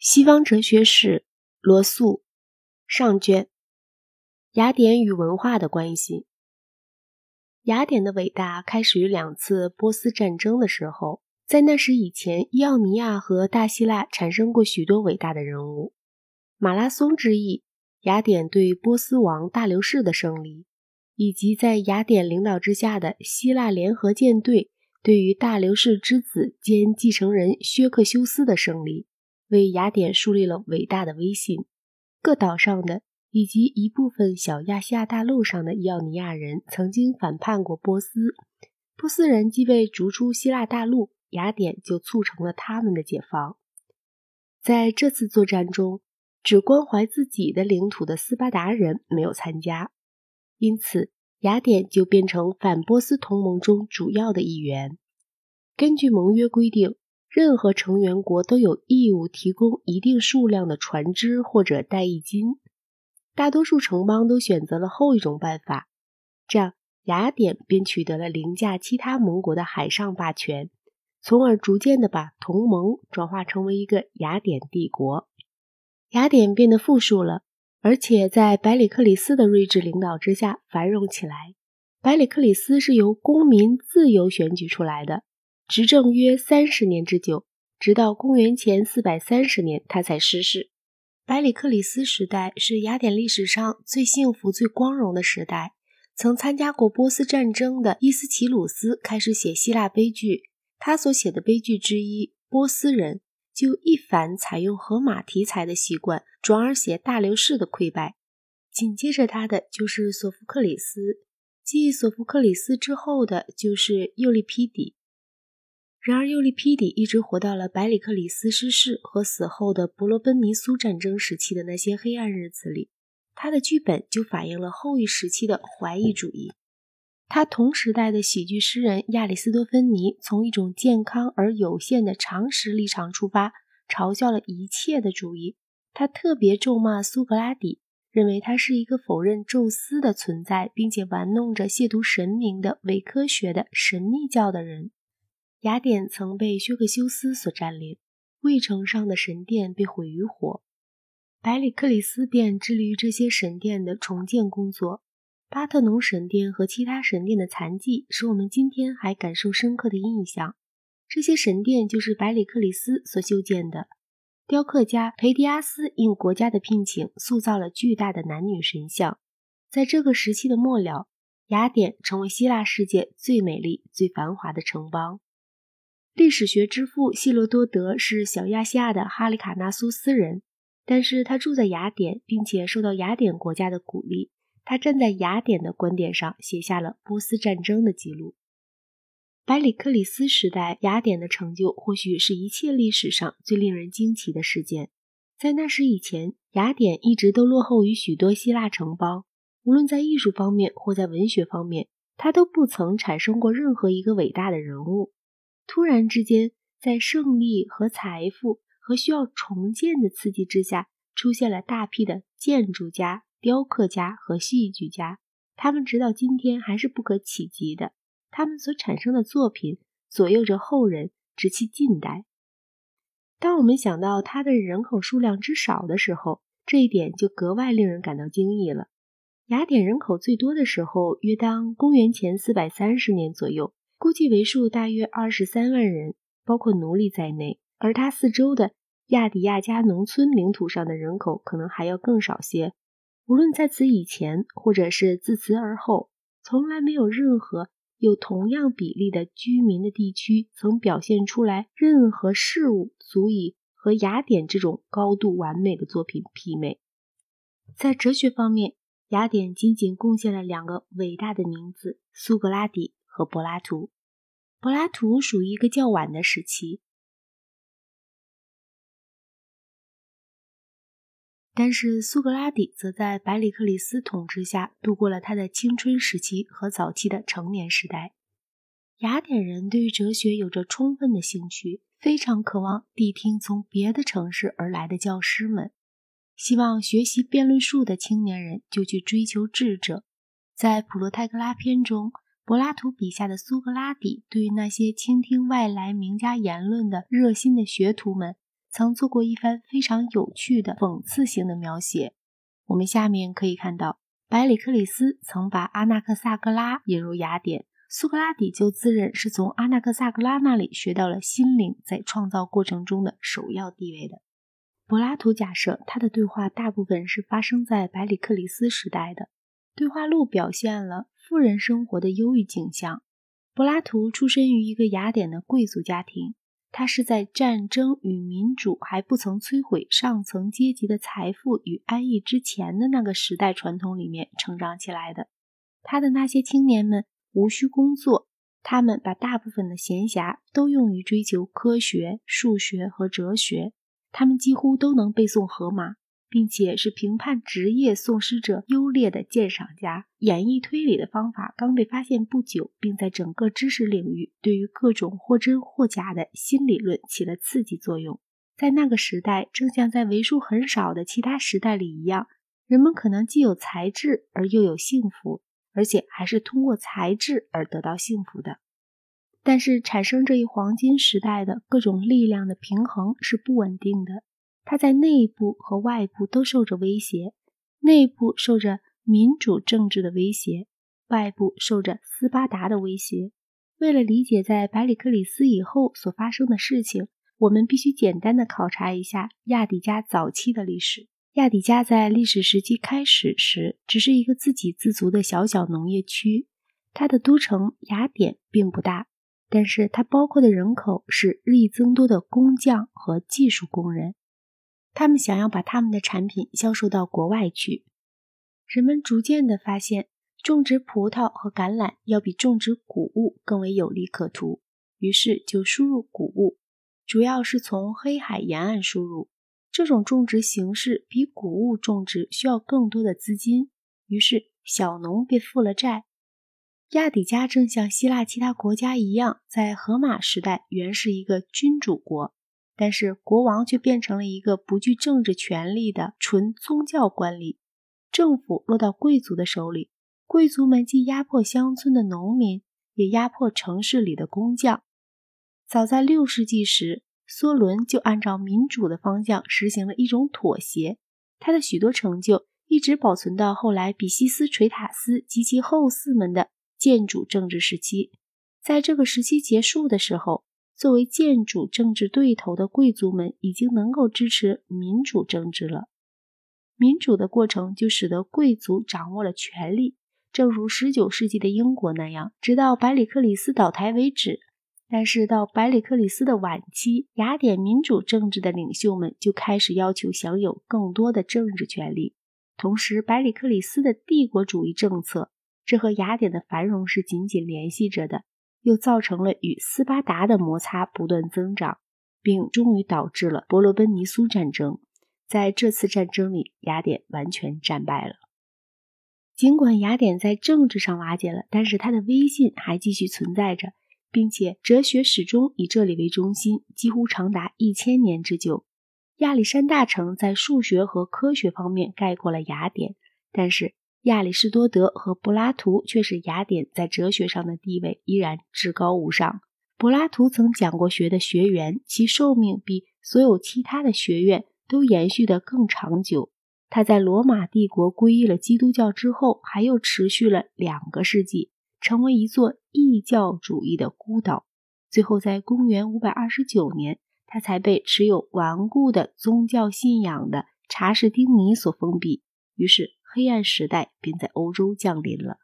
西方哲学史，罗素，上卷。雅典与文化的关系。雅典的伟大开始于两次波斯战争的时候，在那时以前，伊奥尼亚和大希腊产生过许多伟大的人物。马拉松之役，雅典对波斯王大流士的胜利，以及在雅典领导之下的希腊联合舰队对于大流士之子兼继承人薛克修斯的胜利。为雅典树立了伟大的威信。各岛上的以及一部分小亚细亚大陆上的伊奥尼亚人曾经反叛过波斯，波斯人既被逐出希腊大陆，雅典就促成了他们的解放。在这次作战中，只关怀自己的领土的斯巴达人没有参加，因此雅典就变成反波斯同盟中主要的一员。根据盟约规定。任何成员国都有义务提供一定数量的船只或者代役金。大多数城邦都选择了后一种办法，这样雅典便取得了凌驾其他盟国的海上霸权，从而逐渐的把同盟转化成为一个雅典帝国。雅典变得富庶了，而且在百里克里斯的睿智领导之下繁荣起来。百里克里斯是由公民自由选举出来的。执政约三十年之久，直到公元前四百三十年，他才逝世。百里克里斯时代是雅典历史上最幸福、最光荣的时代。曾参加过波斯战争的伊斯奇鲁斯开始写希腊悲剧，他所写的悲剧之一《波斯人》就一反采用荷马题材的习惯，转而写大流士的溃败。紧接着他的就是索福克里斯，继索福克里斯之后的就是尤利皮底。然而，尤利皮底一直活到了百里克里斯逝世和死后的伯罗奔尼苏战争时期的那些黑暗日子里。他的剧本就反映了后一时期的怀疑主义。他同时代的喜剧诗人亚里斯多芬尼从一种健康而有限的常识立场出发，嘲笑了一切的主义。他特别咒骂苏格拉底，认为他是一个否认宙斯的存在，并且玩弄着亵渎神明的伪科学的神秘教的人。雅典曾被薛克修斯所占领，卫城上的神殿被毁于火。百里克里斯便致力于这些神殿的重建工作。巴特农神殿和其他神殿的残迹使我们今天还感受深刻的印象。这些神殿就是百里克里斯所修建的。雕刻家培迪阿斯应国家的聘请，塑造了巨大的男女神像。在这个时期的末了，雅典成为希腊世界最美丽、最繁华的城邦。历史学之父希罗多德是小亚细亚的哈里卡纳苏斯人，但是他住在雅典，并且受到雅典国家的鼓励。他站在雅典的观点上，写下了波斯战争的记录。百里克里斯时代，雅典的成就或许是一切历史上最令人惊奇的事件。在那时以前，雅典一直都落后于许多希腊城邦，无论在艺术方面或在文学方面，它都不曾产生过任何一个伟大的人物。突然之间，在胜利和财富和需要重建的刺激之下，出现了大批的建筑家、雕刻家和戏剧家。他们直到今天还是不可企及的。他们所产生的作品左右着后人直至近代。当我们想到他的人口数量之少的时候，这一点就格外令人感到惊异了。雅典人口最多的时候，约当公元前四百三十年左右。估计为数大约二十三万人，包括奴隶在内。而它四周的亚底亚加农村领土上的人口可能还要更少些。无论在此以前，或者是自此而后，从来没有任何有同样比例的居民的地区曾表现出来任何事物足以和雅典这种高度完美的作品媲美。在哲学方面，雅典仅仅贡献了两个伟大的名字：苏格拉底。和柏拉图，柏拉图属于一个较晚的时期，但是苏格拉底则在百里克里斯统治下度过了他的青春时期和早期的成年时代。雅典人对于哲学有着充分的兴趣，非常渴望谛听从别的城市而来的教师们。希望学习辩论术的青年人就去追求智者。在普罗泰戈拉篇中。柏拉图笔下的苏格拉底，对于那些倾听外来名家言论的热心的学徒们，曾做过一番非常有趣的讽刺性的描写。我们下面可以看到，百里克里斯曾把阿纳克萨格拉引入雅典，苏格拉底就自认是从阿纳克萨格拉那里学到了心灵在创造过程中的首要地位的。柏拉图假设他的对话大部分是发生在百里克里斯时代的。对话录表现了富人生活的忧郁景象。柏拉图出身于一个雅典的贵族家庭，他是在战争与民主还不曾摧毁上层阶级的财富与安逸之前的那个时代传统里面成长起来的。他的那些青年们无需工作，他们把大部分的闲暇都用于追求科学、数学和哲学。他们几乎都能背诵荷马，并且是评判职业诵诗者优劣的鉴赏家。演绎推理的方法刚被发现不久，并在整个知识领域对于各种或真或假的新理论起了刺激作用。在那个时代，正像在为数很少的其他时代里一样，人们可能既有才智而又有幸福，而且还是通过才智而得到幸福的。但是，产生这一黄金时代的各种力量的平衡是不稳定的，它在内部和外部都受着威胁。内部受着民主政治的威胁，外部受着斯巴达的威胁。为了理解在百里克里斯以后所发生的事情，我们必须简单的考察一下亚底加早期的历史。亚底加在历史时期开始时，只是一个自给自足的小小农业区，它的都城雅典并不大。但是它包括的人口是日益增多的工匠和技术工人，他们想要把他们的产品销售到国外去。人们逐渐地发现，种植葡萄和橄榄要比种植谷物更为有利可图，于是就输入谷物，主要是从黑海沿岸输入。这种种植形式比谷物种植需要更多的资金，于是小农便负了债。亚底加正像希腊其他国家一样，在荷马时代原是一个君主国，但是国王却变成了一个不具政治权力的纯宗教官吏，政府落到贵族的手里，贵族们既压迫乡村的农民，也压迫城市里的工匠。早在六世纪时，梭伦就按照民主的方向实行了一种妥协，他的许多成就一直保存到后来比西斯垂塔斯及其后嗣们的。建主政治时期，在这个时期结束的时候，作为建主政治对头的贵族们已经能够支持民主政治了。民主的过程就使得贵族掌握了权力，正如19世纪的英国那样，直到百里克里斯倒台为止。但是到百里克里斯的晚期，雅典民主政治的领袖们就开始要求享有更多的政治权利，同时百里克里斯的帝国主义政策。这和雅典的繁荣是紧紧联系着的，又造成了与斯巴达的摩擦不断增长，并终于导致了伯罗奔尼苏战争。在这次战争里，雅典完全战败了。尽管雅典在政治上瓦解了，但是它的威信还继续存在着，并且哲学始终以这里为中心，几乎长达一千年之久。亚历山大城在数学和科学方面盖过了雅典，但是。亚里士多德和柏拉图却是雅典在哲学上的地位依然至高无上。柏拉图曾讲过学的学员，其寿命比所有其他的学院都延续得更长久。他在罗马帝国皈依了基督教之后，还又持续了两个世纪，成为一座异教主义的孤岛。最后，在公元529年，他才被持有顽固的宗教信仰的查士丁尼所封闭。于是。黑暗时代便在欧洲降临了。